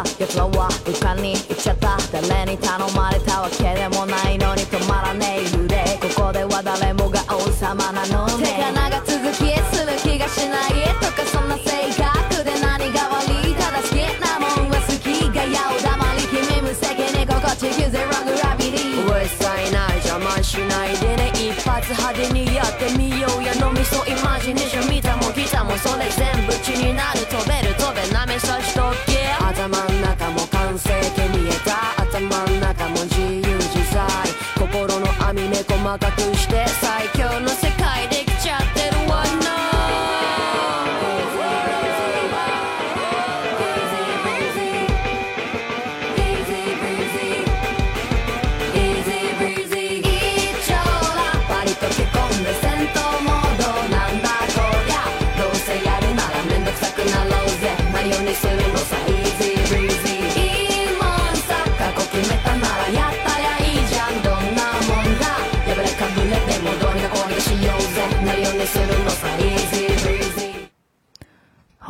った。奴らは床に行っちゃった。誰に頼まれたわけでもないのに止まらねえ。派手にやってみようや飲みそイマジネーション見たもギターもそれ全部血になる飛べる飛べなめさしとけ頭ん中も完成形見えた頭ん中も自由自在心の網目細かくして最強の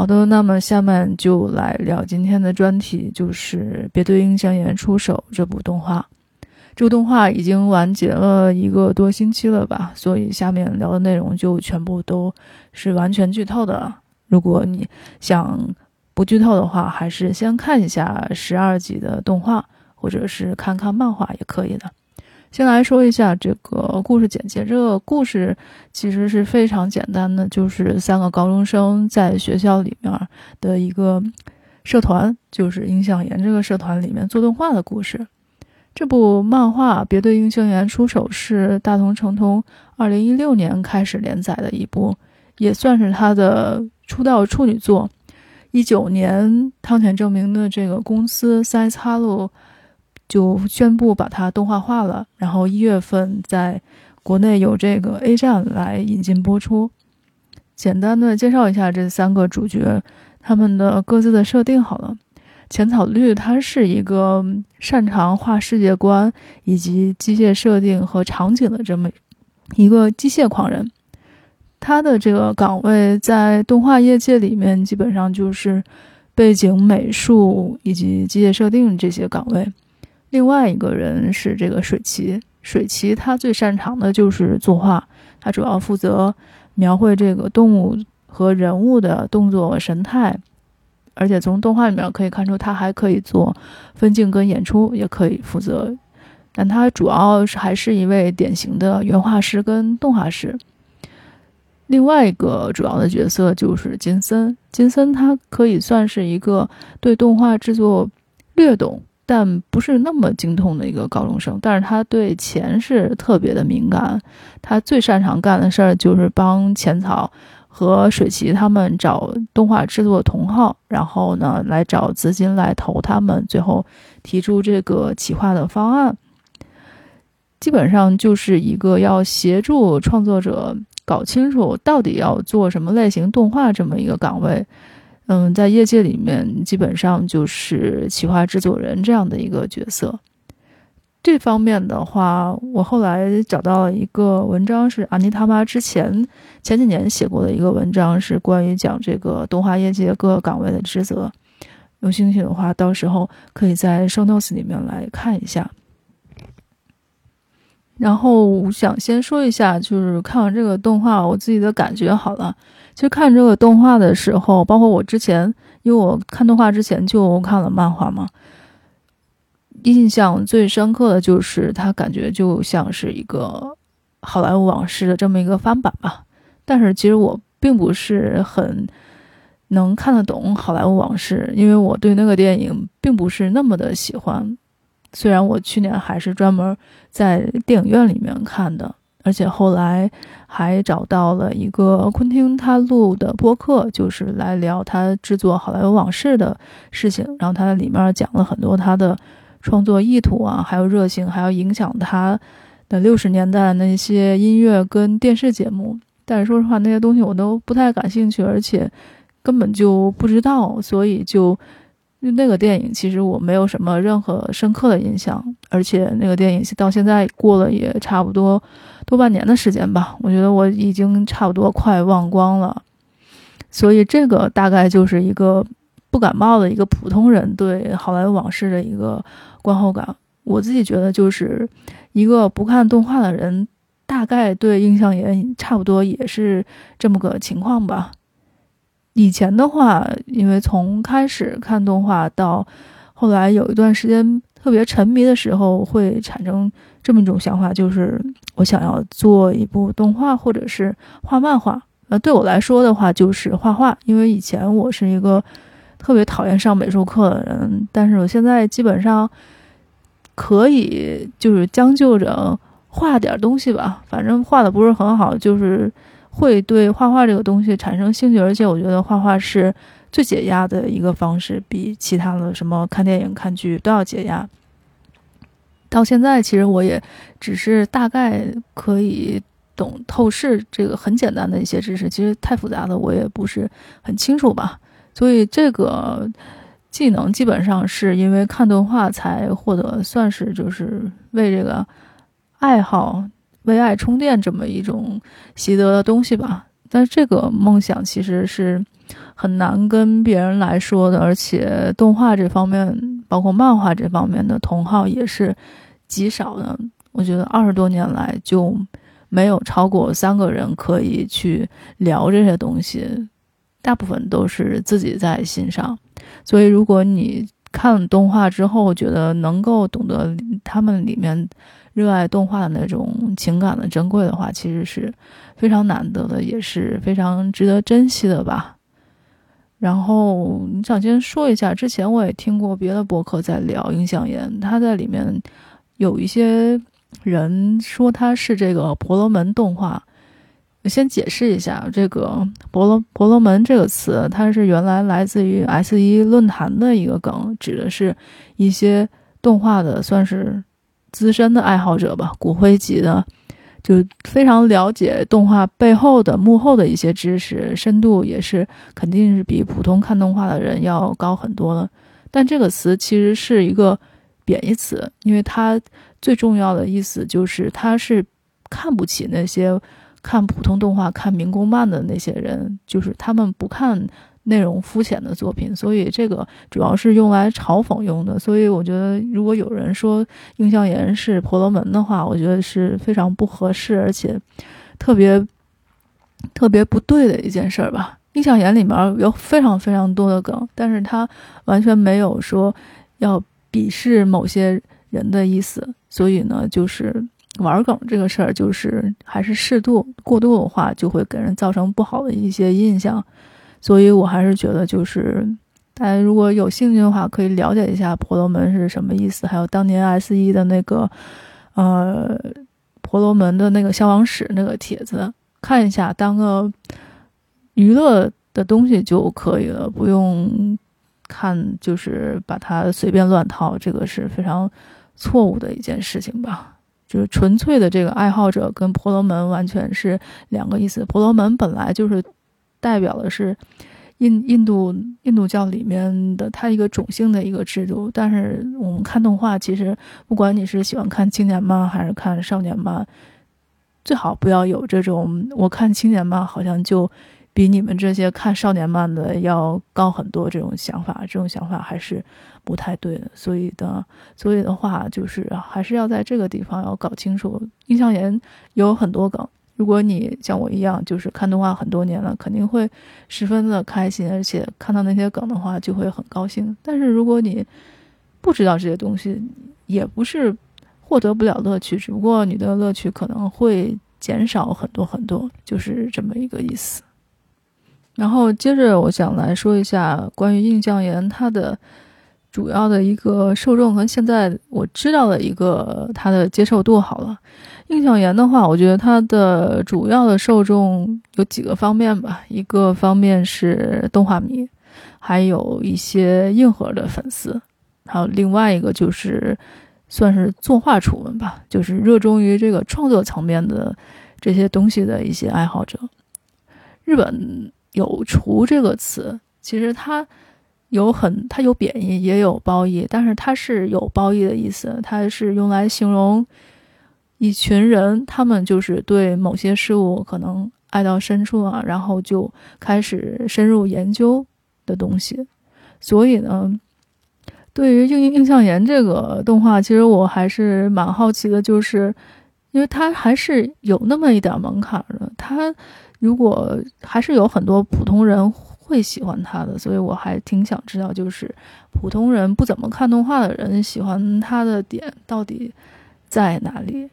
好的，那么下面就来聊今天的专题，就是《别对印象岩出手》这部动画。这部动画已经完结了一个多星期了吧，所以下面聊的内容就全部都是完全剧透的。如果你想不剧透的话，还是先看一下十二集的动画，或者是看看漫画也可以的。先来说一下这个故事简介。这个故事其实是非常简单的，就是三个高中生在学校里面的一个社团，就是印象岩这个社团里面做动画的故事。这部漫画《别对印象岩出手》是大同诚通二零一六年开始连载的一部，也算是他的出道处女作。一九年，汤浅证明的这个公司三 S 哈路就宣布把它动画化了，然后一月份在国内有这个 A 站来引进播出。简单的介绍一下这三个主角，他们的各自的设定好了。浅草绿他是一个擅长画世界观以及机械设定和场景的这么一个机械狂人。他的这个岗位在动画业界里面基本上就是背景美术以及机械设定这些岗位。另外一个人是这个水崎，水崎他最擅长的就是作画，他主要负责描绘这个动物和人物的动作神态，而且从动画里面可以看出，他还可以做分镜跟演出，也可以负责。但他主要是还是一位典型的原画师跟动画师。另外一个主要的角色就是金森，金森他可以算是一个对动画制作略懂。但不是那么精通的一个高中生，但是他对钱是特别的敏感。他最擅长干的事儿就是帮浅草和水崎他们找动画制作同号，然后呢来找资金来投他们，最后提出这个企划的方案。基本上就是一个要协助创作者搞清楚到底要做什么类型动画这么一个岗位。嗯，在业界里面，基本上就是企划制作人这样的一个角色。这方面的话，我后来找到了一个文章，是阿尼他妈之前前几年写过的一个文章，是关于讲这个动画业界各个岗位的职责。有兴趣的话，到时候可以在 show notes 里面来看一下。然后我想先说一下，就是看完这个动画，我自己的感觉好了。其实看这个动画的时候，包括我之前，因为我看动画之前就看了漫画嘛，印象最深刻的就是它感觉就像是一个好莱坞往事的这么一个翻版吧。但是其实我并不是很能看得懂好莱坞往事，因为我对那个电影并不是那么的喜欢。虽然我去年还是专门在电影院里面看的。而且后来还找到了一个昆汀他录的播客，就是来聊他制作《好莱坞往事》的事情。然后他在里面讲了很多他的创作意图啊，还有热情，还有影响他的六十年代那些音乐跟电视节目。但是说实话，那些东西我都不太感兴趣，而且根本就不知道，所以就。就那个电影其实我没有什么任何深刻的印象，而且那个电影到现在过了也差不多多半年的时间吧，我觉得我已经差不多快忘光了。所以这个大概就是一个不感冒的一个普通人对《好莱坞往事》的一个观后感。我自己觉得，就是一个不看动画的人，大概对《印象也》差不多也是这么个情况吧。以前的话，因为从开始看动画到后来有一段时间特别沉迷的时候，会产生这么一种想法，就是我想要做一部动画，或者是画漫画。呃，对我来说的话，就是画画，因为以前我是一个特别讨厌上美术课的人，但是我现在基本上可以就是将就着画点东西吧，反正画的不是很好，就是。会对画画这个东西产生兴趣，而且我觉得画画是最解压的一个方式，比其他的什么看电影、看剧都要解压。到现在，其实我也只是大概可以懂透视这个很简单的一些知识，其实太复杂的我也不是很清楚吧。所以这个技能基本上是因为看动画才获得，算是就是为这个爱好。为爱充电这么一种习得的东西吧，但是这个梦想其实是很难跟别人来说的，而且动画这方面，包括漫画这方面的同好也是极少的。我觉得二十多年来就没有超过三个人可以去聊这些东西，大部分都是自己在欣赏。所以，如果你看动画之后觉得能够懂得他们里面。热爱动画的那种情感的珍贵的话，其实是非常难得的，也是非常值得珍惜的吧。然后你想先说一下，之前我也听过别的博客在聊《印象岩》，他在里面有一些人说他是这个婆罗门动画。我先解释一下，这个婆罗婆罗门这个词，它是原来来自于 S 一论坛的一个梗，指的是一些动画的算是。资深的爱好者吧，骨灰级的，就非常了解动画背后的幕后的一些知识，深度也是肯定是比普通看动画的人要高很多的。但这个词其实是一个贬义词，因为它最重要的意思就是它是看不起那些看普通动画、看民工漫的那些人，就是他们不看。内容肤浅的作品，所以这个主要是用来嘲讽用的。所以我觉得，如果有人说印象岩是婆罗门的话，我觉得是非常不合适，而且特别特别不对的一件事儿吧。印象岩里面有非常非常多的梗，但是他完全没有说要鄙视某些人的意思。所以呢，就是玩梗这个事儿，就是还是适度，过度的话就会给人造成不好的一些印象。所以，我还是觉得，就是大家如果有兴趣的话，可以了解一下婆罗门是什么意思，还有当年 S 一的那个，呃，婆罗门的那个消亡史那个帖子，看一下，当个娱乐的东西就可以了，不用看，就是把它随便乱套，这个是非常错误的一件事情吧。就是纯粹的这个爱好者跟婆罗门完全是两个意思，婆罗门本来就是。代表的是印印度印度教里面的它一个种姓的一个制度，但是我们看动画，其实不管你是喜欢看青年漫还是看少年漫，最好不要有这种我看青年漫好像就比你们这些看少年漫的要高很多这种想法，这种想法还是不太对的。所以的，所以的话就是还是要在这个地方要搞清楚，印象岩有很多梗。如果你像我一样，就是看动画很多年了，肯定会十分的开心，而且看到那些梗的话就会很高兴。但是如果你不知道这些东西，也不是获得不了乐趣，只不过你的乐趣可能会减少很多很多，就是这么一个意思。然后接着我想来说一下关于印象研它的主要的一个受众和现在我知道的一个它的接受度好了。印象研的话，我觉得它的主要的受众有几个方面吧。一个方面是动画迷，还有一些硬核的粉丝，还有另外一个就是算是作画厨们吧，就是热衷于这个创作层面的这些东西的一些爱好者。日本有“厨”这个词，其实它有很它有贬义也有褒义，但是它是有褒义的意思，它是用来形容。一群人，他们就是对某些事物可能爱到深处啊，然后就开始深入研究的东西。所以呢，对于《映映像岩》这个动画，其实我还是蛮好奇的，就是因为它还是有那么一点门槛的，它如果还是有很多普通人会喜欢它的，所以我还挺想知道，就是普通人不怎么看动画的人喜欢它的点到底在哪里。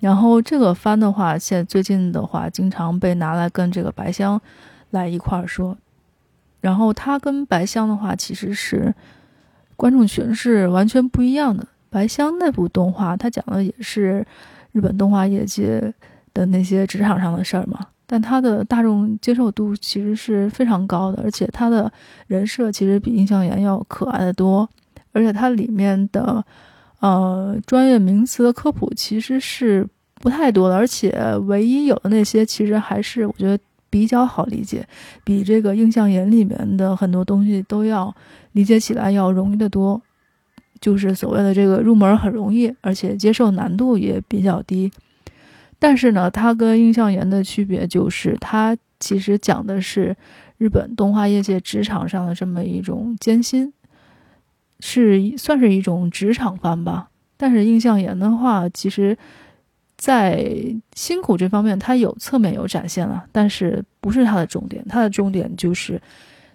然后这个番的话，现在最近的话，经常被拿来跟这个白箱来一块儿说。然后它跟白箱的话，其实是观众群是完全不一样的。白箱那部动画，它讲的也是日本动画业界的那些职场上的事儿嘛，但它的大众接受度其实是非常高的，而且它的人设其实比印象岩要可爱的多，而且它里面的。呃，专业名词的科普其实是不太多的，而且唯一有的那些其实还是我觉得比较好理解，比这个印象岩里面的很多东西都要理解起来要容易得多。就是所谓的这个入门很容易，而且接受难度也比较低。但是呢，它跟印象岩的区别就是，它其实讲的是日本动画业界职场上的这么一种艰辛。是算是一种职场番吧，但是印象岩的话，其实，在辛苦这方面，它有侧面有展现了，但是不是它的重点，它的重点就是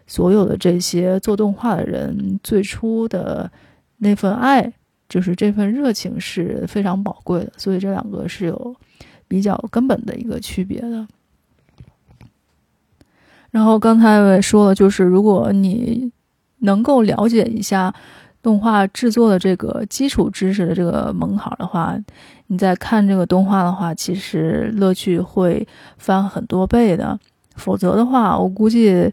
所有的这些做动画的人最初的那份爱，就是这份热情是非常宝贵的，所以这两个是有比较根本的一个区别的。然后刚才我也说了，就是如果你。能够了解一下动画制作的这个基础知识的这个门槛的话，你在看这个动画的话，其实乐趣会翻很多倍的。否则的话，我估计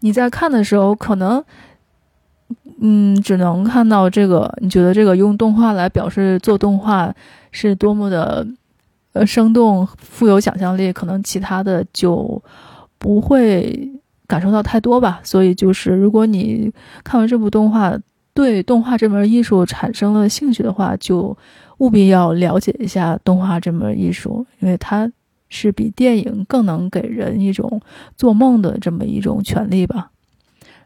你在看的时候，可能嗯，只能看到这个，你觉得这个用动画来表示做动画是多么的呃生动、富有想象力，可能其他的就不会。感受到太多吧，所以就是如果你看完这部动画，对动画这门艺术产生了兴趣的话，就务必要了解一下动画这门艺术，因为它是比电影更能给人一种做梦的这么一种权利吧。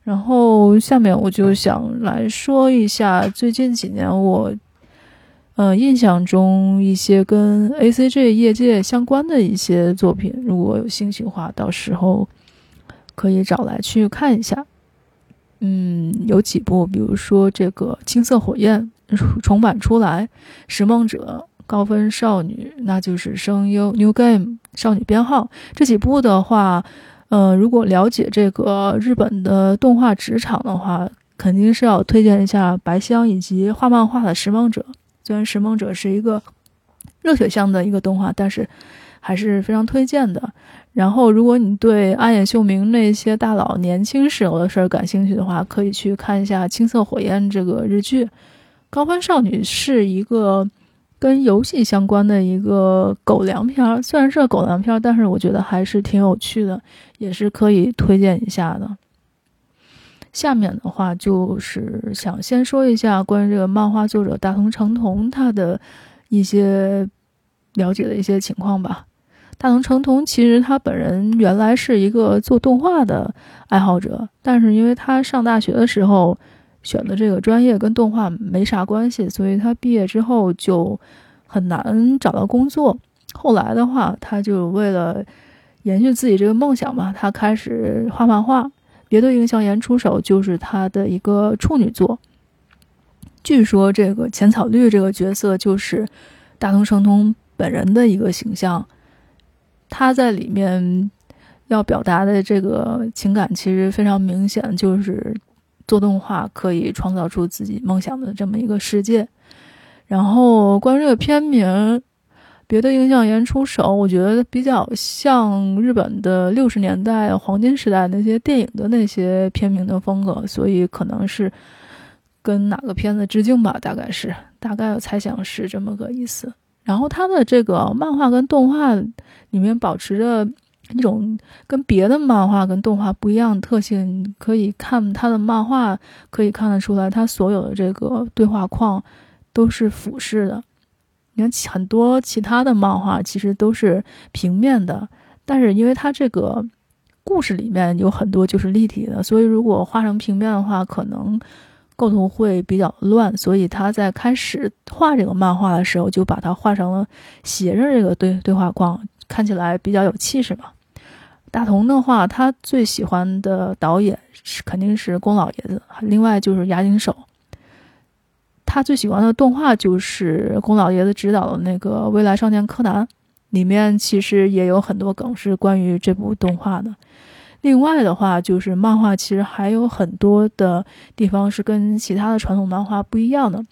然后下面我就想来说一下最近几年我，呃，印象中一些跟 A C G 业界相关的一些作品，如果有兴趣的话，到时候。可以找来去看一下，嗯，有几部，比如说这个《青色火焰》重版出来，《拾梦者》高分少女，那就是声优 New Game 少女编号这几部的话，呃，如果了解这个日本的动画职场的话，肯定是要推荐一下白香以及画漫画的《拾梦者》。虽然《拾梦者》是一个热血向的一个动画，但是还是非常推荐的。然后，如果你对安野秀明那些大佬年轻时候的事儿感兴趣的话，可以去看一下《青色火焰》这个日剧。高分少女是一个跟游戏相关的一个狗粮片儿，虽然是狗粮片儿，但是我觉得还是挺有趣的，也是可以推荐一下的。下面的话就是想先说一下关于这个漫画作者大同成童他的一些了解的一些情况吧。大同成童其实他本人原来是一个做动画的爱好者，但是因为他上大学的时候选的这个专业跟动画没啥关系，所以他毕业之后就很难找到工作。后来的话，他就为了延续自己这个梦想嘛，他开始画漫画。别对印象岩出手就是他的一个处女作。据说这个浅草绿这个角色就是大同成童本人的一个形象。他在里面要表达的这个情感其实非常明显，就是做动画可以创造出自己梦想的这么一个世界。然后关于这个片名，别的印象岩出手，我觉得比较像日本的六十年代黄金时代那些电影的那些片名的风格，所以可能是跟哪个片子致敬吧，大概是，大概我猜想是这么个意思。然后他的这个漫画跟动画里面保持着一种跟别的漫画跟动画不一样的特性，可以看他的漫画可以看得出来，他所有的这个对话框都是俯视的。你看很多其他的漫画其实都是平面的，但是因为他这个故事里面有很多就是立体的，所以如果画成平面的话，可能构图会比较乱。所以他在开始画这个漫画的时候，就把它画成了斜着这个对对话框，看起来比较有气势嘛。大同的话，他最喜欢的导演是肯定是宫老爷子，另外就是押井守。他最喜欢的动画就是宫老爷子执导的那个《未来少年柯南》，里面其实也有很多梗是关于这部动画的。另外的话，就是漫画其实还有很多的地方是跟其他的传统漫画不一样的。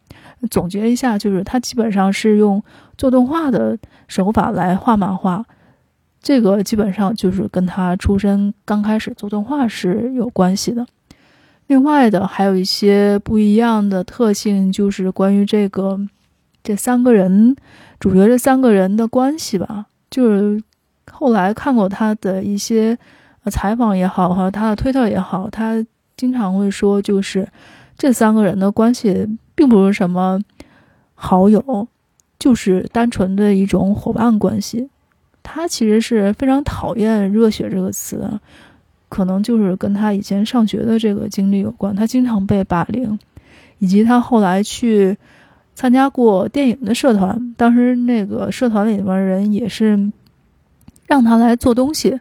总结一下，就是他基本上是用做动画的手法来画漫画，这个基本上就是跟他出身刚开始做动画是有关系的。另外的还有一些不一样的特性，就是关于这个这三个人主角这三个人的关系吧。就是后来看过他的一些采访也好，和他的推特也好，他经常会说，就是这三个人的关系并不是什么好友，就是单纯的一种伙伴关系。他其实是非常讨厌“热血”这个词。可能就是跟他以前上学的这个经历有关，他经常被霸凌，以及他后来去参加过电影的社团，当时那个社团里面人也是让他来做东西，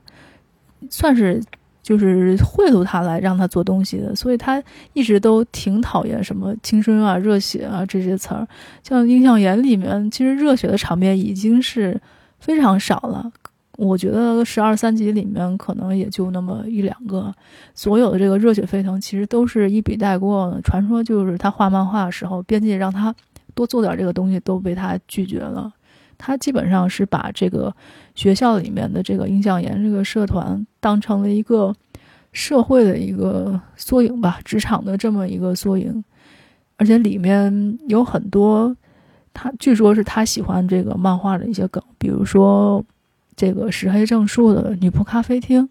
算是就是贿赂他来让他做东西的，所以他一直都挺讨厌什么青春啊、热血啊这些词儿。像《印象岩》里面，其实热血的场面已经是非常少了。我觉得十二三集里面可能也就那么一两个，所有的这个热血沸腾其实都是一笔带过。传说就是他画漫画的时候，编辑让他多做点这个东西，都被他拒绝了。他基本上是把这个学校里面的这个印象研这个社团当成了一个社会的一个缩影吧，职场的这么一个缩影。而且里面有很多他据说是他喜欢这个漫画的一些梗，比如说。这个石黑正树的女仆咖啡厅，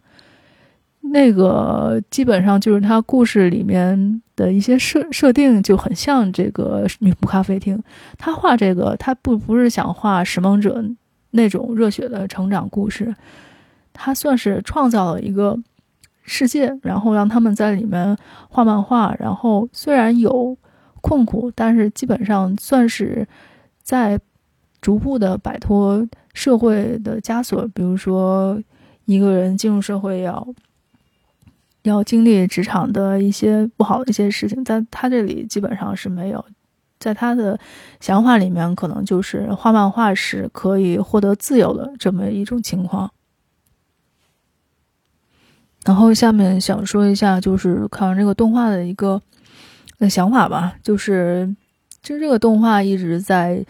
那个基本上就是他故事里面的一些设设定就很像这个女仆咖啡厅。他画这个，他不不是想画拾梦者那种热血的成长故事，他算是创造了一个世界，然后让他们在里面画漫画。然后虽然有困苦，但是基本上算是在逐步的摆脱。社会的枷锁，比如说一个人进入社会要要经历职场的一些不好的一些事情，在他这里基本上是没有。在他的想法里面，可能就是画漫画是可以获得自由的这么一种情况。然后下面想说一下，就是看完这个动画的一个想法吧，就是其实这个动画一直在。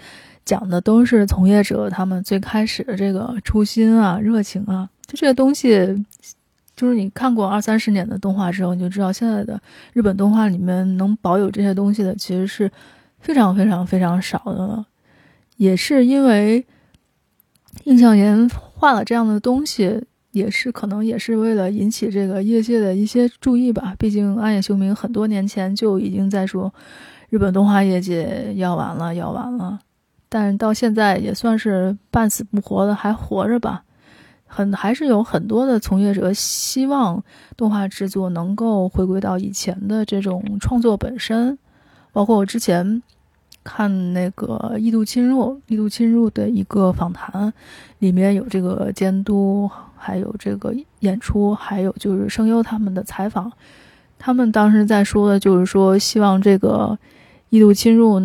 讲的都是从业者他们最开始的这个初心啊、热情啊，就这些东西，就是你看过二三十年的动画之后，你就知道现在的日本动画里面能保有这些东西的其实是非常非常非常少的了。也是因为印象岩画了这样的东西，也是可能也是为了引起这个业界的一些注意吧。毕竟暗夜修明很多年前就已经在说，日本动画业界要完了，要完了。但到现在也算是半死不活的，还活着吧。很还是有很多的从业者希望动画制作能够回归到以前的这种创作本身。包括我之前看那个《异度侵入》，《异度侵入》的一个访谈，里面有这个监督，还有这个演出，还有就是声优他们的采访。他们当时在说的就是说，希望这个《异度侵入》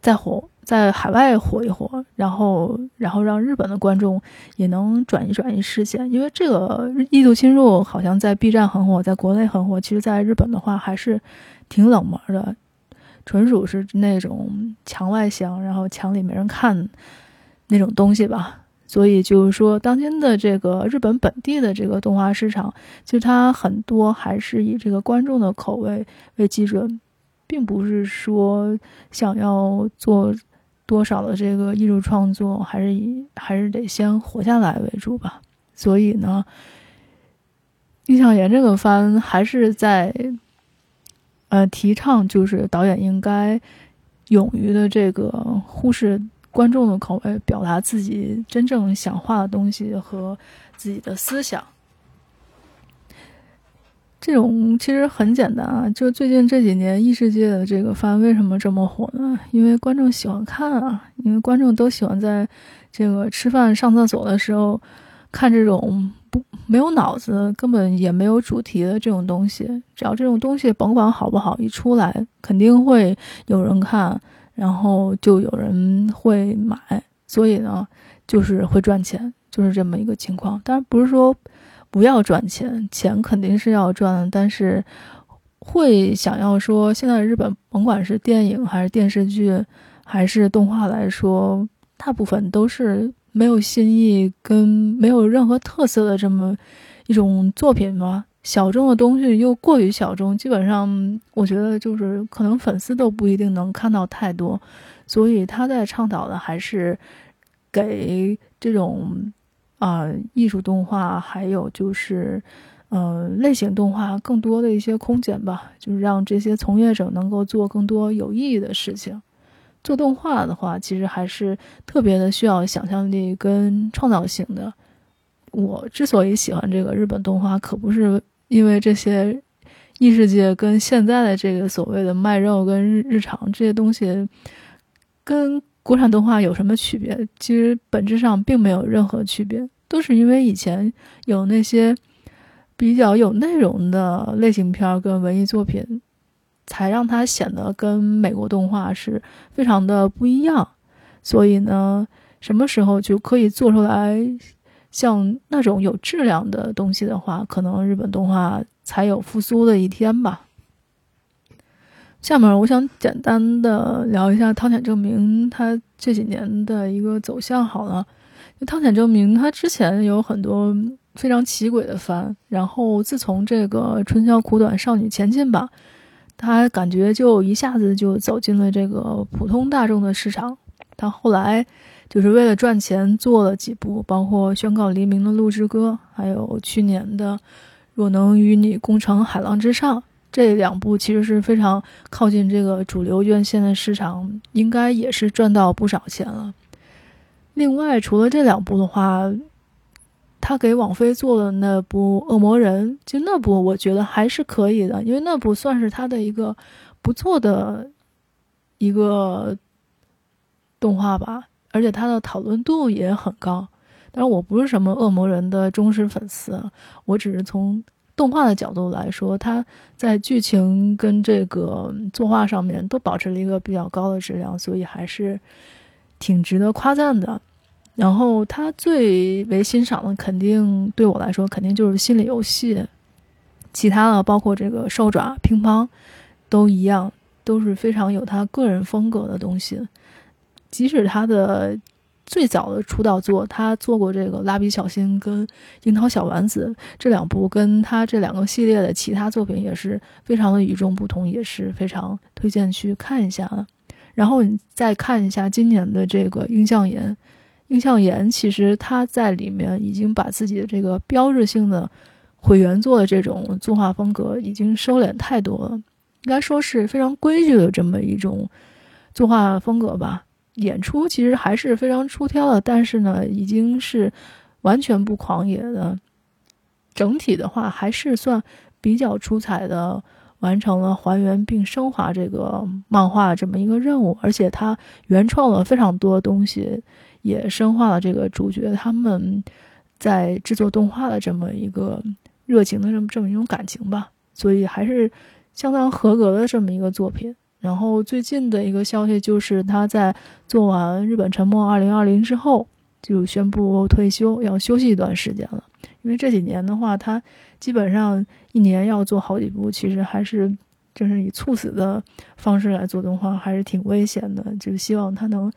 再火。在海外火一火，然后然后让日本的观众也能转移转移视线，因为这个《异度侵入》好像在 B 站很火，在国内很火，其实在日本的话还是挺冷门的，纯属是那种墙外香，然后墙里没人看那种东西吧。所以就是说，当今的这个日本本地的这个动画市场，其实它很多还是以这个观众的口味为基准，并不是说想要做。多少的这个艺术创作，还是以还是得先活下来为主吧。所以呢，印象岩这个番还是在，呃，提倡就是导演应该勇于的这个忽视观众的口味，表达自己真正想画的东西和自己的思想。这种其实很简单啊，就最近这几年异世界的这个番为什么这么火呢？因为观众喜欢看啊，因为观众都喜欢在这个吃饭、上厕所的时候看这种不没有脑子、根本也没有主题的这种东西。只要这种东西甭管好不好，一出来肯定会有人看，然后就有人会买，所以呢，就是会赚钱，就是这么一个情况。当然不是说。不要赚钱，钱肯定是要赚，但是会想要说，现在日本甭管是电影还是电视剧，还是动画来说，大部分都是没有新意跟没有任何特色的这么一种作品吗。小众的东西又过于小众，基本上我觉得就是可能粉丝都不一定能看到太多，所以他在倡导的还是给这种。啊，艺术动画还有就是，呃，类型动画更多的一些空间吧，就是让这些从业者能够做更多有意义的事情。做动画的话，其实还是特别的需要想象力跟创造性的。我之所以喜欢这个日本动画，可不是因为这些异世界跟现在的这个所谓的卖肉跟日日常这些东西跟。国产动画有什么区别？其实本质上并没有任何区别，都是因为以前有那些比较有内容的类型片跟文艺作品，才让它显得跟美国动画是非常的不一样。所以呢，什么时候就可以做出来像那种有质量的东西的话，可能日本动画才有复苏的一天吧。下面我想简单的聊一下汤浅证明他这几年的一个走向。好了，汤浅证明他之前有很多非常奇诡的番，然后自从这个春宵苦短少女前进吧，他感觉就一下子就走进了这个普通大众的市场。他后来就是为了赚钱做了几部，包括宣告黎明的鹿之歌，还有去年的若能与你共乘海浪之上。这两部其实是非常靠近这个主流院线的市场，应该也是赚到不少钱了。另外，除了这两部的话，他给网飞做的那部《恶魔人》，就那部我觉得还是可以的，因为那部算是他的一个不错的一个动画吧，而且他的讨论度也很高。但是我不是什么《恶魔人》的忠实粉丝，我只是从。动画的角度来说，它在剧情跟这个作画上面都保持了一个比较高的质量，所以还是挺值得夸赞的。然后他最为欣赏的，肯定对我来说，肯定就是心理游戏。其他的，包括这个兽爪、乒乓，都一样，都是非常有他个人风格的东西。即使他的。最早的出道作，他做过这个《蜡笔小新》跟《樱桃小丸子》这两部，跟他这两个系列的其他作品也是非常的与众不同，也是非常推荐去看一下的。然后你再看一下今年的这个《印象岩》，《印象岩》其实他在里面已经把自己的这个标志性的毁原作的这种作画风格已经收敛太多了，应该说是非常规矩的这么一种作画风格吧。演出其实还是非常出挑的，但是呢，已经是完全不狂野的。整体的话，还是算比较出彩的，完成了还原并升华这个漫画这么一个任务。而且他原创了非常多东西，也深化了这个主角他们在制作动画的这么一个热情的这么这么一种感情吧。所以还是相当合格的这么一个作品。然后最近的一个消息就是，他在做完《日本沉没2020》之后，就宣布退休，要休息一段时间了。因为这几年的话，他基本上一年要做好几部，其实还是就是以猝死的方式来做动画，还是挺危险的。就希望他能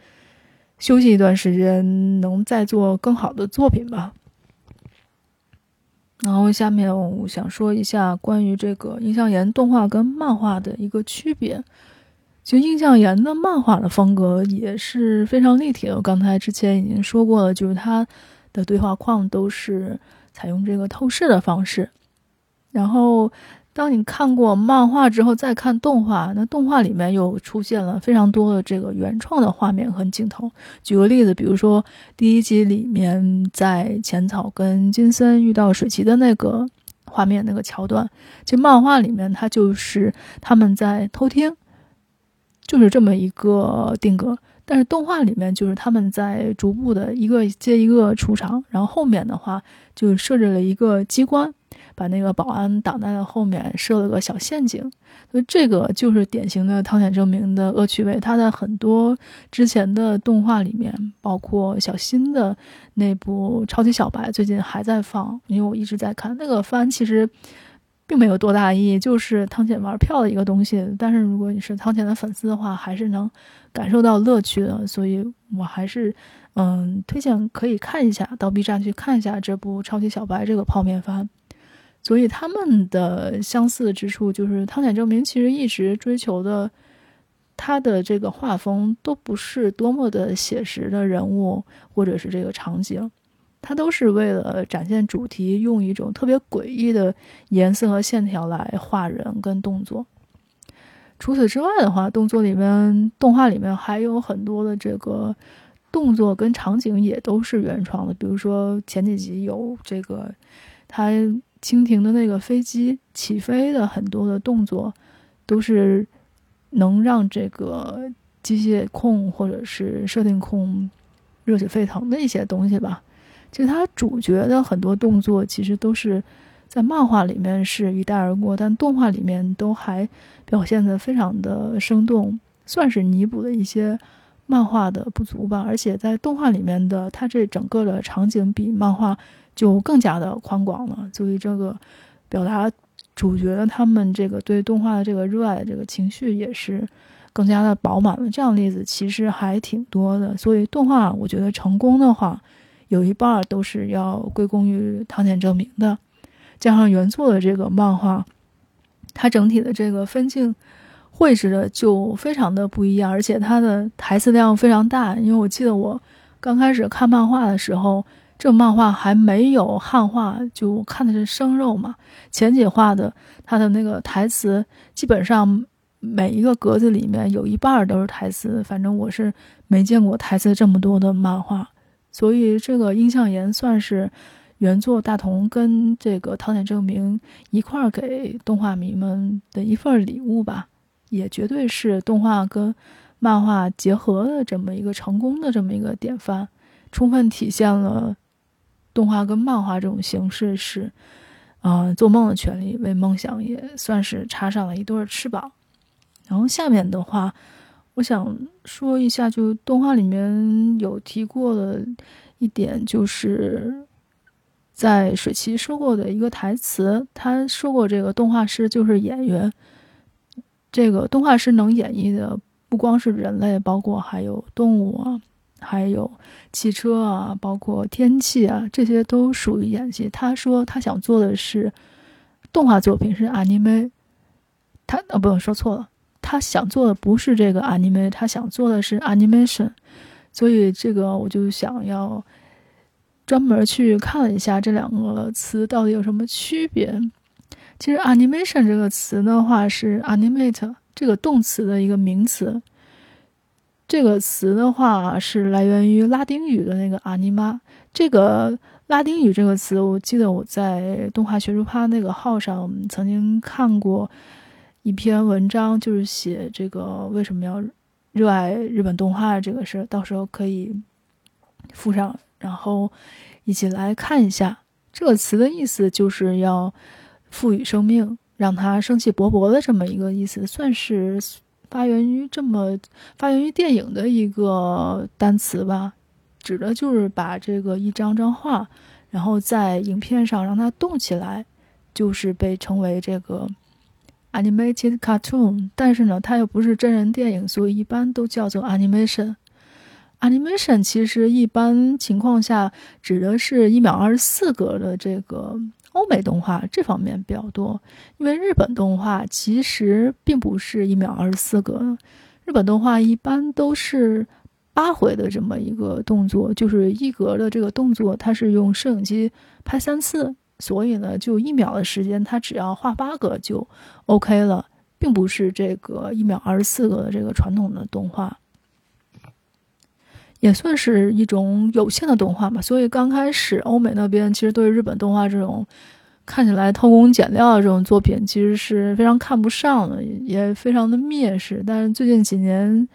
休息一段时间，能再做更好的作品吧。然后下面我想说一下关于这个印象岩动画跟漫画的一个区别。其实印象岩的漫画的风格也是非常立体的。我刚才之前已经说过了，就是它的对话框都是采用这个透视的方式。然后，当你看过漫画之后再看动画，那动画里面又出现了非常多的这个原创的画面和镜头。举个例子，比如说第一集里面在浅草跟金森遇到水崎的那个画面那个桥段。其实漫画里面它就是他们在偷听，就是这么一个定格。但是动画里面就是他们在逐步的一个接一个出场，然后后面的话就设置了一个机关，把那个保安挡在了后面，设了个小陷阱。所以这个就是典型的汤浅证明的恶趣味。他在很多之前的动画里面，包括小新的那部《超级小白》，最近还在放，因为我一直在看那个番，其实。并没有多大意义，就是汤浅玩票的一个东西。但是如果你是汤浅的粉丝的话，还是能感受到乐趣的。所以我还是嗯推荐可以看一下，到 B 站去看一下这部《超级小白》这个泡面番。所以他们的相似之处就是汤浅证明其实一直追求的，他的这个画风都不是多么的写实的人物或者是这个场景。他都是为了展现主题，用一种特别诡异的颜色和线条来画人跟动作。除此之外的话，动作里面、动画里面还有很多的这个动作跟场景也都是原创的。比如说前几集有这个他蜻蜓的那个飞机起飞的很多的动作，都是能让这个机械控或者是设定控热血沸腾的一些东西吧。其实他主角的很多动作，其实都是在漫画里面是一带而过，但动画里面都还表现得非常的生动，算是弥补了一些漫画的不足吧。而且在动画里面的他这整个的场景比漫画就更加的宽广了，所以这个表达主角的他们这个对动画的这个热爱的这个情绪也是更加的饱满了。这样例子其实还挺多的，所以动画我觉得成功的话。有一半都是要归功于汤浅证明的，加上原作的这个漫画，它整体的这个分镜绘制的就非常的不一样，而且它的台词量非常大。因为我记得我刚开始看漫画的时候，这漫画还没有汉化，就看的是生肉嘛。前几话的它的那个台词，基本上每一个格子里面有一半都是台词，反正我是没见过台词这么多的漫画。所以这个音像岩算是原作大同跟这个汤浅证明一块儿给动画迷们的一份礼物吧，也绝对是动画跟漫画结合的这么一个成功的这么一个典范，充分体现了动画跟漫画这种形式是，啊，做梦的权利为梦想，也算是插上了一对翅膀。然后下面的话。我想说一下，就动画里面有提过的一点，就是在水崎说过的一个台词，他说过这个动画师就是演员，这个动画师能演绎的不光是人类，包括还有动物啊，还有汽车啊，包括天气啊，这些都属于演戏。他说他想做的是动画作品，是 anime，他啊，不，说错了。他想做的不是这个 anime，他想做的是 animation，所以这个我就想要专门去看了一下这两个词到底有什么区别。其实 animation 这个词的话是 animate 这个动词的一个名词，这个词的话是来源于拉丁语的那个 anima。这个拉丁语这个词，我记得我在动画学术趴那个号上曾经看过。一篇文章就是写这个为什么要热爱日本动画这个事儿，到时候可以附上，然后一起来看一下。这个词的意思就是要赋予生命，让它生气勃勃的这么一个意思，算是发源于这么发源于电影的一个单词吧，指的就是把这个一张张画，然后在影片上让它动起来，就是被称为这个。Animated cartoon，但是呢，它又不是真人电影，所以一般都叫做 animation。animation 其实一般情况下指的是一秒二十四格的这个欧美动画这方面比较多，因为日本动画其实并不是一秒二十四格，日本动画一般都是八回的这么一个动作，就是一格的这个动作，它是用摄影机拍三次。所以呢，就一秒的时间，它只要画八个就 OK 了，并不是这个一秒二十四个的这个传统的动画，也算是一种有限的动画嘛。所以刚开始欧美那边其实对日本动画这种看起来偷工减料的这种作品，其实是非常看不上的，也非常的蔑视。但是最近几年，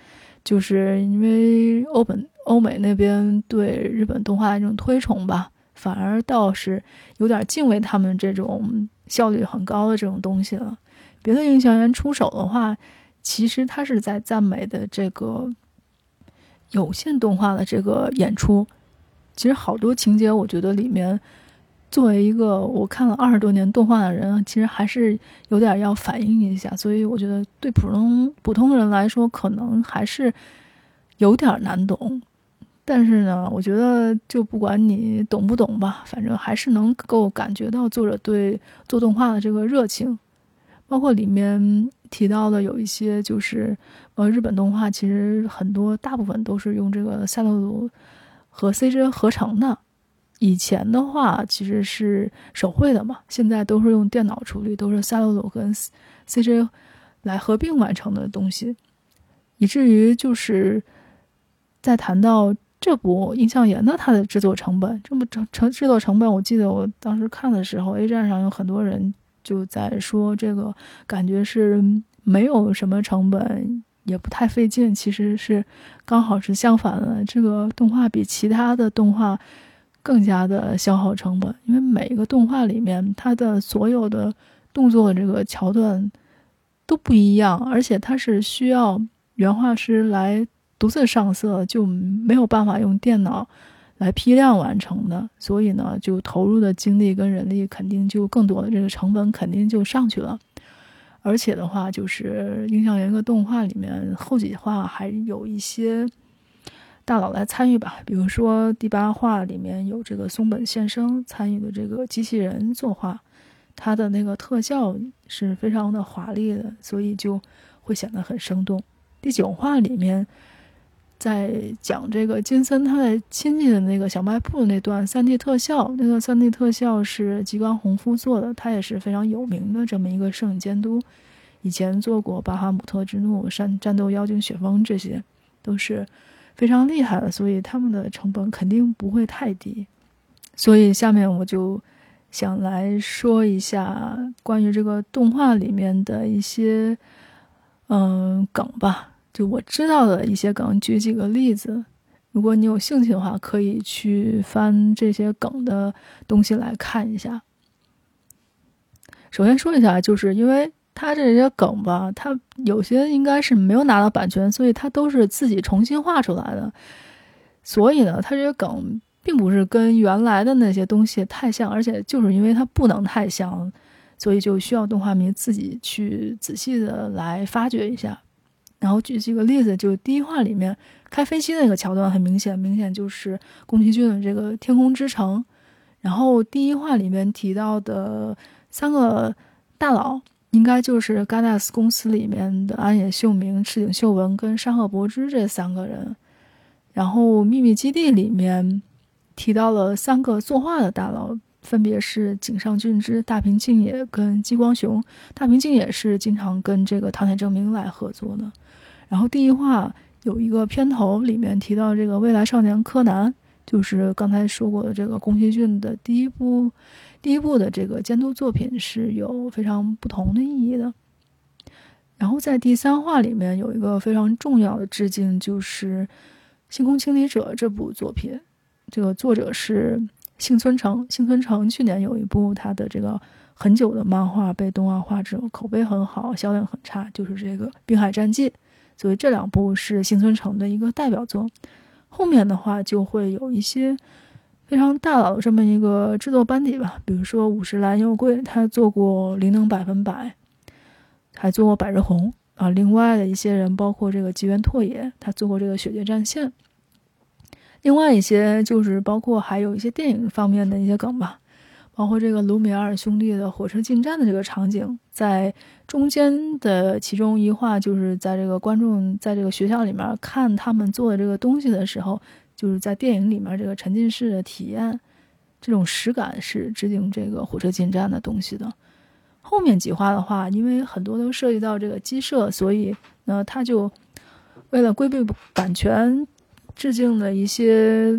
就是因为欧本欧美那边对日本动画的这种推崇吧，反而倒是有点敬畏他们这种效率很高的这种东西了。别的印象员出手的话，其实他是在赞美的这个有线动画的这个演出。其实好多情节，我觉得里面。作为一个我看了二十多年动画的人，其实还是有点要反映一下，所以我觉得对普通普通人来说，可能还是有点难懂。但是呢，我觉得就不管你懂不懂吧，反正还是能够感觉到作者对做动画的这个热情。包括里面提到的有一些，就是呃，日本动画其实很多大部分都是用这个赛璐璐和 CG 合成的。以前的话其实是手绘的嘛，现在都是用电脑处理，都是赛璐璐跟 CG 来合并完成的东西，以至于就是在谈到这部《印象岩》的它的制作成本，这么成成制作成本，我记得我当时看的时候，A 站上有很多人就在说这个感觉是没有什么成本，也不太费劲，其实是刚好是相反的，这个动画比其他的动画。更加的消耗成本，因为每一个动画里面它的所有的动作这个桥段都不一样，而且它是需要原画师来独自上色，就没有办法用电脑来批量完成的，所以呢，就投入的精力跟人力肯定就更多了，这个成本肯定就上去了。而且的话，就是印象一个动画里面后几话还有一些。大佬来参与吧，比如说第八话里面有这个松本宪生参与的这个机器人作画，它的那个特效是非常的华丽的，所以就会显得很生动。第九话里面在讲这个金森他在亲戚的那个小卖部的那段 3D 特效，那个 3D 特效是吉冈宏夫做的，他也是非常有名的这么一个摄影监督，以前做过《巴哈姆特之怒》《山战斗妖精雪峰》，这些都是。非常厉害的，所以他们的成本肯定不会太低。所以下面我就想来说一下关于这个动画里面的一些嗯梗吧，就我知道的一些梗，举几个例子。如果你有兴趣的话，可以去翻这些梗的东西来看一下。首先说一下，就是因为。他这些梗吧，他有些应该是没有拿到版权，所以他都是自己重新画出来的。所以呢，他这些梗并不是跟原来的那些东西太像，而且就是因为它不能太像，所以就需要动画迷自己去仔细的来发掘一下。然后举几个例子，就第一话里面开飞机那个桥段，很明显，明显就是宫崎骏的这个《天空之城》。然后第一话里面提到的三个大佬。应该就是 Gadas 公司里面的安野秀明、赤井秀文跟山贺博之这三个人。然后秘密基地里面提到了三个作画的大佬，分别是井上俊之、大平敬也跟激光雄。大平敬也是经常跟这个唐田正明来合作的。然后第一话有一个片头里面提到这个未来少年柯南，就是刚才说过的这个宫崎骏的第一部。第一部的这个监督作品是有非常不同的意义的。然后在第三话里面有一个非常重要的致敬，就是《星空清理者》这部作品。这个作者是幸村成，幸村成去年有一部他的这个很久的漫画被动画化之后，口碑很好，销量很差，就是这个《滨海战记》。所以这两部是幸村成的一个代表作。后面的话就会有一些。非常大佬的这么一个制作班底吧，比如说五十岚佑贵，他做过《灵能百分百》，还做过《百日红》啊。另外的一些人，包括这个吉原拓也，他做过这个《血界战线》。另外一些就是包括还有一些电影方面的一些梗吧，包括这个卢米埃尔兄弟的火车进站的这个场景，在中间的其中一话，就是在这个观众在这个学校里面看他们做的这个东西的时候。就是在电影里面这个沉浸式的体验，这种实感是致敬这个火车进站的东西的。后面几话的话，因为很多都涉及到这个机设，所以呢，他就为了规避版权，致敬了一些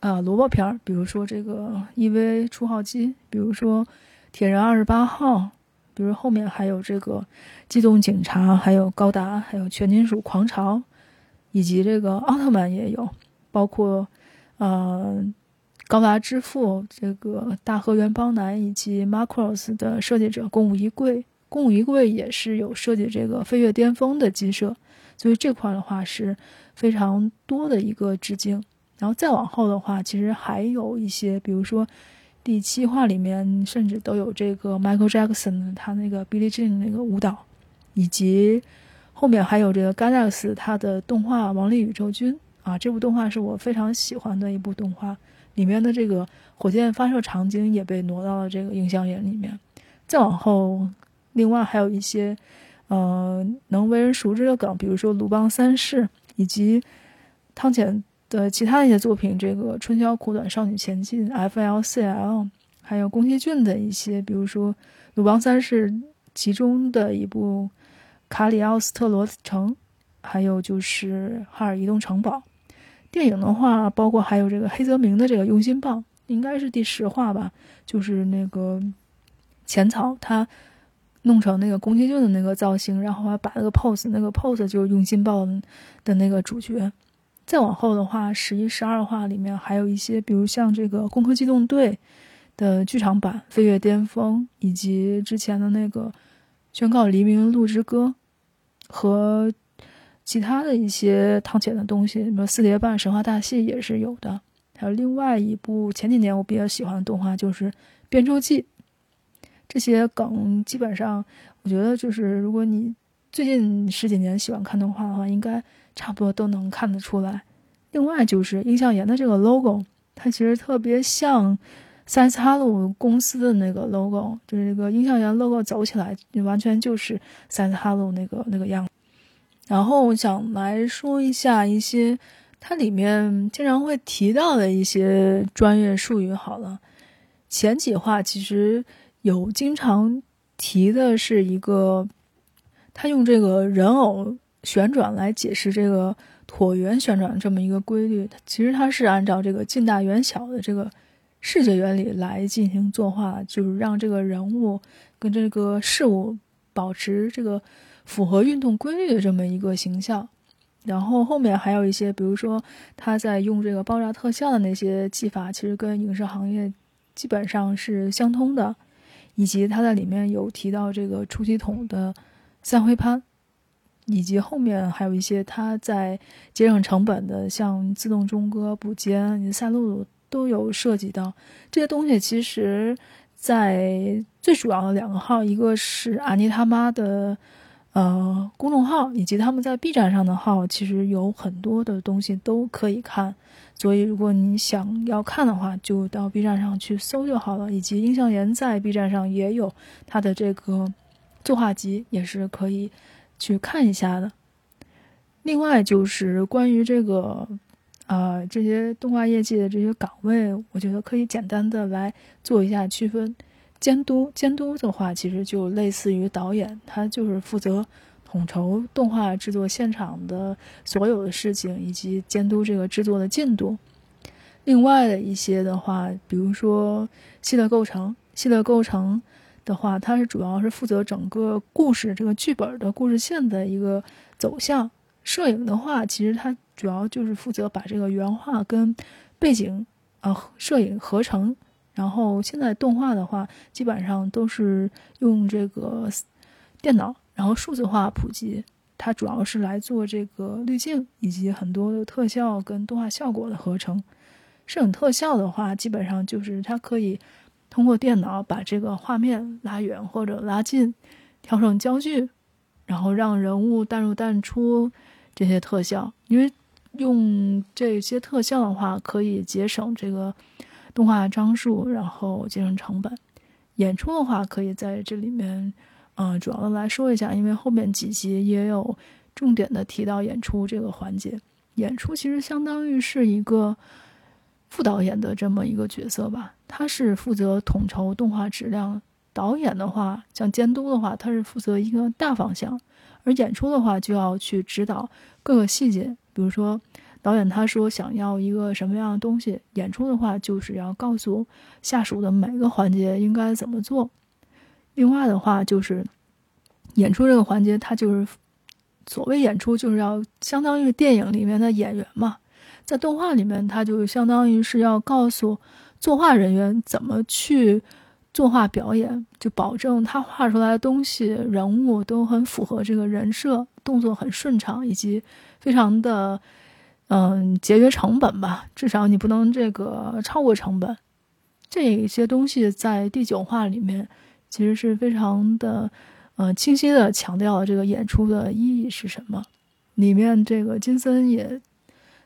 啊萝卜片儿，比如说这个 EV 初号机，比如说铁人二十八号，比如后面还有这个机动警察，还有高达，还有全金属狂潮，以及这个奥特曼也有，包括呃高达之父这个大和原邦男以及 Macross 的设计者宫武一贵，宫武一贵也是有设计这个飞跃巅峰的机设，所以这块的话是非常多的一个致敬。然后再往后的话，其实还有一些，比如说第七话里面甚至都有这个 Michael Jackson 他那个 Billie Jean 那个舞蹈，以及后面还有这个 Galaxy 他的动画《王力宇宙军》啊，这部动画是我非常喜欢的一部动画，里面的这个火箭发射场景也被挪到了这个映像眼里面。再往后，另外还有一些呃能为人熟知的梗，比如说鲁邦三世以及汤浅。的其他的一些作品，这个《春宵苦短，少女前进》（F.L.C.L.），还有宫崎骏的一些，比如说《鲁邦三世》其中的一部《卡里奥斯特罗城》，还有就是《哈尔移动城堡》。电影的话，包括还有这个黑泽明的这个《用心棒》，应该是第十话吧，就是那个浅草他弄成那个宫崎骏的那个造型，然后还摆了个 pose，那个 pose 就是《用心棒》的那个主角。再往后的话，十一、十二话里面还有一些，比如像这个《攻壳机动队》的剧场版《飞跃巅峰》，以及之前的那个《宣告黎明路之歌》，和其他的一些汤浅的东西，什么四叠半神话大戏也是有的。还有另外一部前几年我比较喜欢的动画，就是《变周记》。这些梗基本上，我觉得就是如果你最近十几年喜欢看动画的话，应该。差不多都能看得出来。另外就是印象岩的这个 logo，它其实特别像三斯哈鲁公司的那个 logo，就是这个印象岩 logo 走起来完全就是三斯哈鲁那个那个样子。然后想来说一下一些它里面经常会提到的一些专业术语。好了，前几话其实有经常提的是一个，他用这个人偶。旋转来解释这个椭圆旋转这么一个规律，其实它是按照这个近大远小的这个视觉原理来进行作画，就是让这个人物跟这个事物保持这个符合运动规律的这么一个形象。然后后面还有一些，比如说他在用这个爆炸特效的那些技法，其实跟影视行业基本上是相通的，以及他在里面有提到这个出气筒的三回攀。以及后面还有一些他在节省成本的，像自动中歌、补间、赛璐都有涉及到这些东西。其实，在最主要的两个号，一个是阿妮他妈的呃公众号，以及他们在 B 站上的号，其实有很多的东西都可以看。所以，如果你想要看的话，就到 B 站上去搜就好了。以及印象岩在 B 站上也有他的这个作画集，也是可以。去看一下的。另外就是关于这个，呃，这些动画业界的这些岗位，我觉得可以简单的来做一下区分。监督，监督的话，其实就类似于导演，他就是负责统筹动画制作现场的所有的事情，以及监督这个制作的进度。另外的一些的话，比如说系列构成，系列构成。的话，它是主要是负责整个故事这个剧本的故事线的一个走向。摄影的话，其实它主要就是负责把这个原画跟背景啊摄影合成。然后现在动画的话，基本上都是用这个电脑，然后数字化普及。它主要是来做这个滤镜以及很多的特效跟动画效果的合成。摄影特效的话，基本上就是它可以。通过电脑把这个画面拉远或者拉近，调整焦距，然后让人物淡入淡出这些特效。因为用这些特效的话，可以节省这个动画张数，然后节省成本。演出的话，可以在这里面，嗯，主要的来说一下，因为后面几集也有重点的提到演出这个环节。演出其实相当于是一个。副导演的这么一个角色吧，他是负责统筹动画质量。导演的话，像监督的话，他是负责一个大方向，而演出的话就要去指导各个细节。比如说，导演他说想要一个什么样的东西，演出的话就是要告诉下属的每个环节应该怎么做。另外的话就是演出这个环节，它就是所谓演出，就是要相当于电影里面的演员嘛，在动画里面，它就相当于是要告诉作画人员怎么去作画表演，就保证他画出来的东西人物都很符合这个人设，动作很顺畅，以及非常的。嗯，节约成本吧，至少你不能这个超过成本。这些东西在第九话里面其实是非常的，呃，清晰的强调了这个演出的意义是什么。里面这个金森也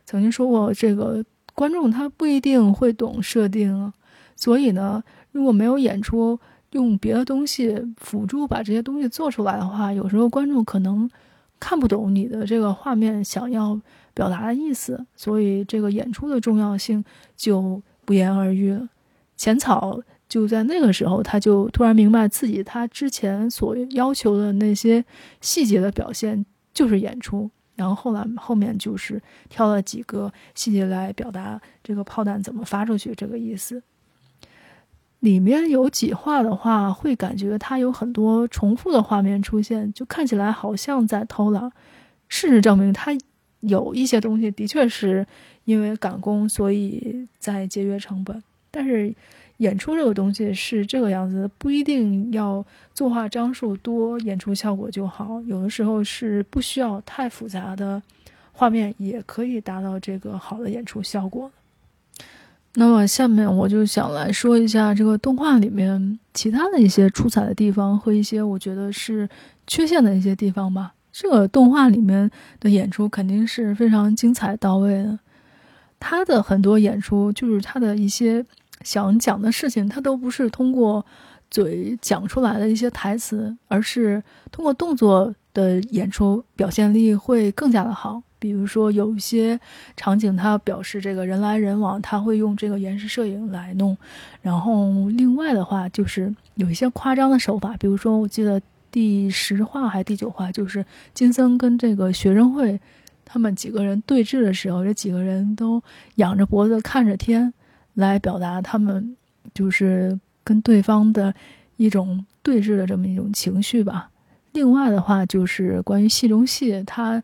曾经说过，这个观众他不一定会懂设定，所以呢，如果没有演出，用别的东西辅助把这些东西做出来的话，有时候观众可能看不懂你的这个画面想要。表达的意思，所以这个演出的重要性就不言而喻了。浅草就在那个时候，他就突然明白自己他之前所要求的那些细节的表现就是演出，然后后来后面就是挑了几个细节来表达这个炮弹怎么发出去这个意思。里面有几话的话，会感觉它有很多重复的画面出现，就看起来好像在偷懒。事实证明，它。有一些东西的确是因为赶工，所以在节约成本。但是演出这个东西是这个样子，不一定要作画张数多，演出效果就好。有的时候是不需要太复杂的画面，也可以达到这个好的演出效果。那么下面我就想来说一下这个动画里面其他的一些出彩的地方和一些我觉得是缺陷的一些地方吧。这个动画里面的演出肯定是非常精彩到位的，他的很多演出就是他的一些想讲的事情，他都不是通过嘴讲出来的一些台词，而是通过动作的演出，表现力会更加的好。比如说有一些场景，他表示这个人来人往，他会用这个延时摄影来弄。然后另外的话，就是有一些夸张的手法，比如说我记得。第十话还是第九话，就是金森跟这个学生会他们几个人对峙的时候，这几个人都仰着脖子看着天，来表达他们就是跟对方的一种对峙的这么一种情绪吧。另外的话，就是关于戏中戏，它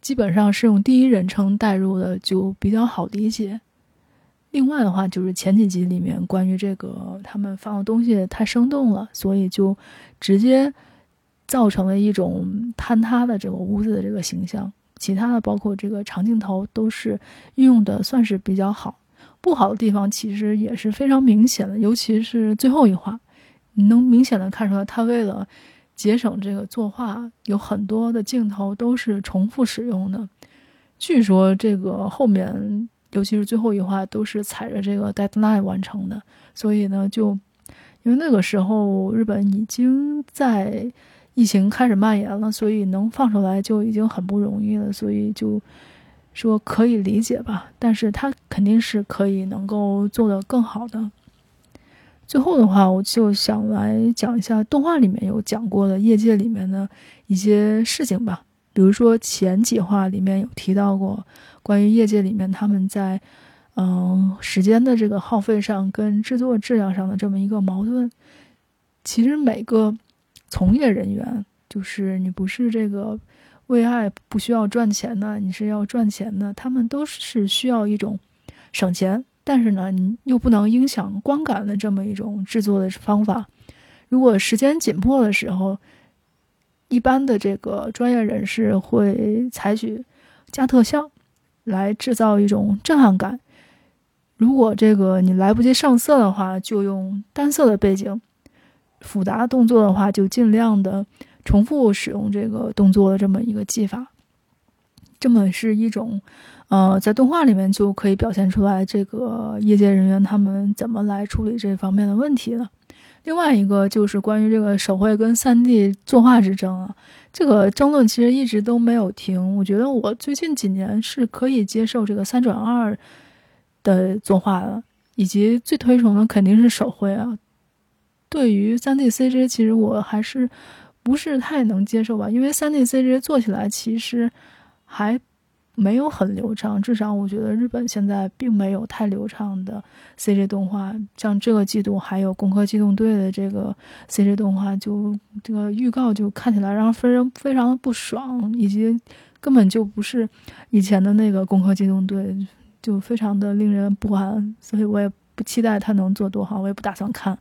基本上是用第一人称代入的，就比较好理解。另外的话，就是前几集里面关于这个他们放的东西太生动了，所以就直接。造成了一种坍塌的这个屋子的这个形象，其他的包括这个长镜头都是运用的算是比较好。不好的地方其实也是非常明显的，尤其是最后一话，你能明显的看出来，他为了节省这个作画，有很多的镜头都是重复使用的。据说这个后面，尤其是最后一话，都是踩着这个 deadline 完成的。所以呢，就因为那个时候日本已经在。疫情开始蔓延了，所以能放出来就已经很不容易了，所以就说可以理解吧。但是他肯定是可以能够做得更好的。最后的话，我就想来讲一下动画里面有讲过的业界里面的一些事情吧。比如说前几话里面有提到过关于业界里面他们在嗯时间的这个耗费上跟制作质量上的这么一个矛盾。其实每个。从业人员就是你不是这个为爱不需要赚钱的，你是要赚钱的。他们都是需要一种省钱，但是呢，你又不能影响观感的这么一种制作的方法。如果时间紧迫的时候，一般的这个专业人士会采取加特效来制造一种震撼感。如果这个你来不及上色的话，就用单色的背景。复杂动作的话，就尽量的重复使用这个动作的这么一个技法，这么是一种，呃，在动画里面就可以表现出来这个业界人员他们怎么来处理这方面的问题了。另外一个就是关于这个手绘跟三 D 作画之争啊，这个争论其实一直都没有停。我觉得我最近几年是可以接受这个三转二的作画的，以及最推崇的肯定是手绘啊。对于三 D CG，其实我还是不是太能接受吧，因为三 D CG 做起来其实还没有很流畅，至少我觉得日本现在并没有太流畅的 CG 动画。像这个季度还有《攻壳机动队》的这个 CG 动画，就这个预告就看起来让人非常非常不爽，以及根本就不是以前的那个《攻壳机动队》，就非常的令人不安。所以我也不期待它能做多好，我也不打算看。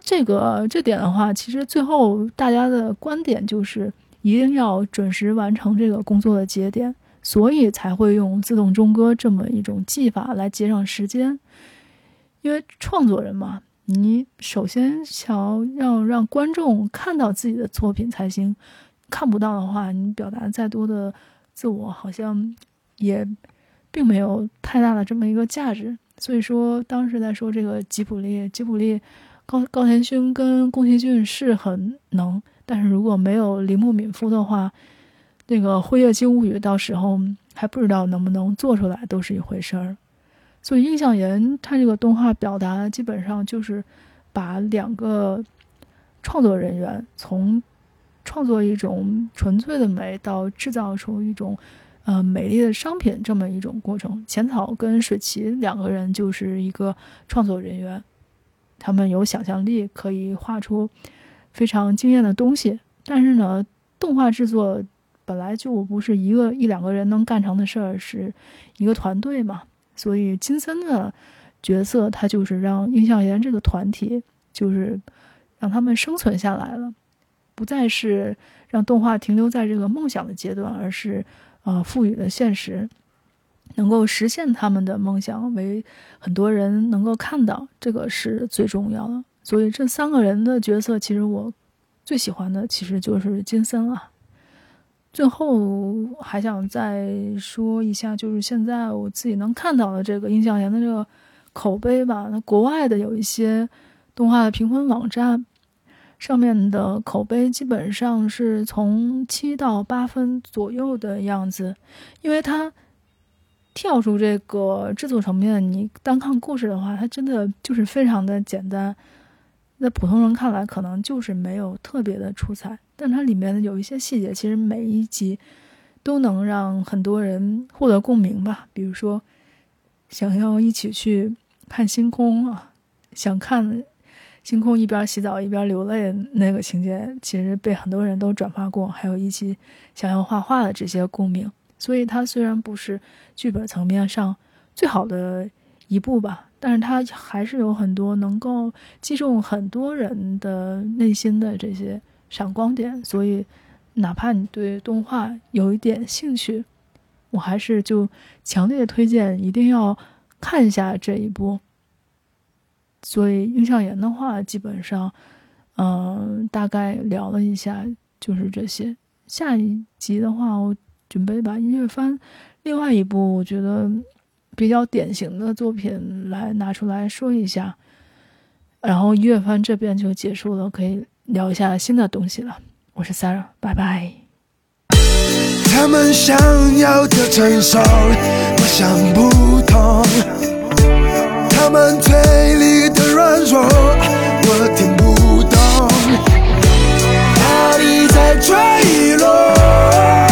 这个这点的话，其实最后大家的观点就是。一定要准时完成这个工作的节点，所以才会用自动钟歌这么一种技法来节省时间。因为创作人嘛，你首先想要让观众看到自己的作品才行，看不到的话，你表达再多的自我，好像也并没有太大的这么一个价值。所以说，当时在说这个吉卜力，吉卜力高高田勋跟宫崎骏是很能。但是如果没有铃木敏夫的话，那个《辉夜姬物语》到时候还不知道能不能做出来，都是一回事儿。所以印象岩他这个动画表达基本上就是把两个创作人员从创作一种纯粹的美到制造出一种呃美丽的商品这么一种过程。浅草跟水崎两个人就是一个创作人员，他们有想象力，可以画出。非常惊艳的东西，但是呢，动画制作本来就不是一个一两个人能干成的事儿，是一个团队嘛。所以金森的角色，他就是让印象岩这个团体，就是让他们生存下来了，不再是让动画停留在这个梦想的阶段，而是呃赋予了现实，能够实现他们的梦想，为很多人能够看到，这个是最重要的。所以这三个人的角色，其实我最喜欢的其实就是金森了。最后还想再说一下，就是现在我自己能看到的这个印象岩的这个口碑吧。那国外的有一些动画的评分网站上面的口碑基本上是从七到八分左右的样子，因为它跳出这个制作层面，你单看故事的话，它真的就是非常的简单。在普通人看来，可能就是没有特别的出彩，但它里面有一些细节，其实每一集都能让很多人获得共鸣吧。比如说，想要一起去看星空啊，想看星空一边洗澡一边流泪那个情节，其实被很多人都转发过。还有一起想要画画的这些共鸣，所以它虽然不是剧本层面上最好的一部吧。但是它还是有很多能够击中很多人的内心的这些闪光点，所以哪怕你对动画有一点兴趣，我还是就强烈推荐一定要看一下这一部。所以印象岩的话，基本上，嗯，大概聊了一下就是这些。下一集的话，我准备把音乐番另外一部，我觉得。比较典型的作品来拿出来说一下，然后音乐番这边就结束了，可以聊一下新的东西了。我是 Sarah，拜拜。他们想要的成熟，我想不通；他们嘴里的软弱，我听不懂。哪里在坠落？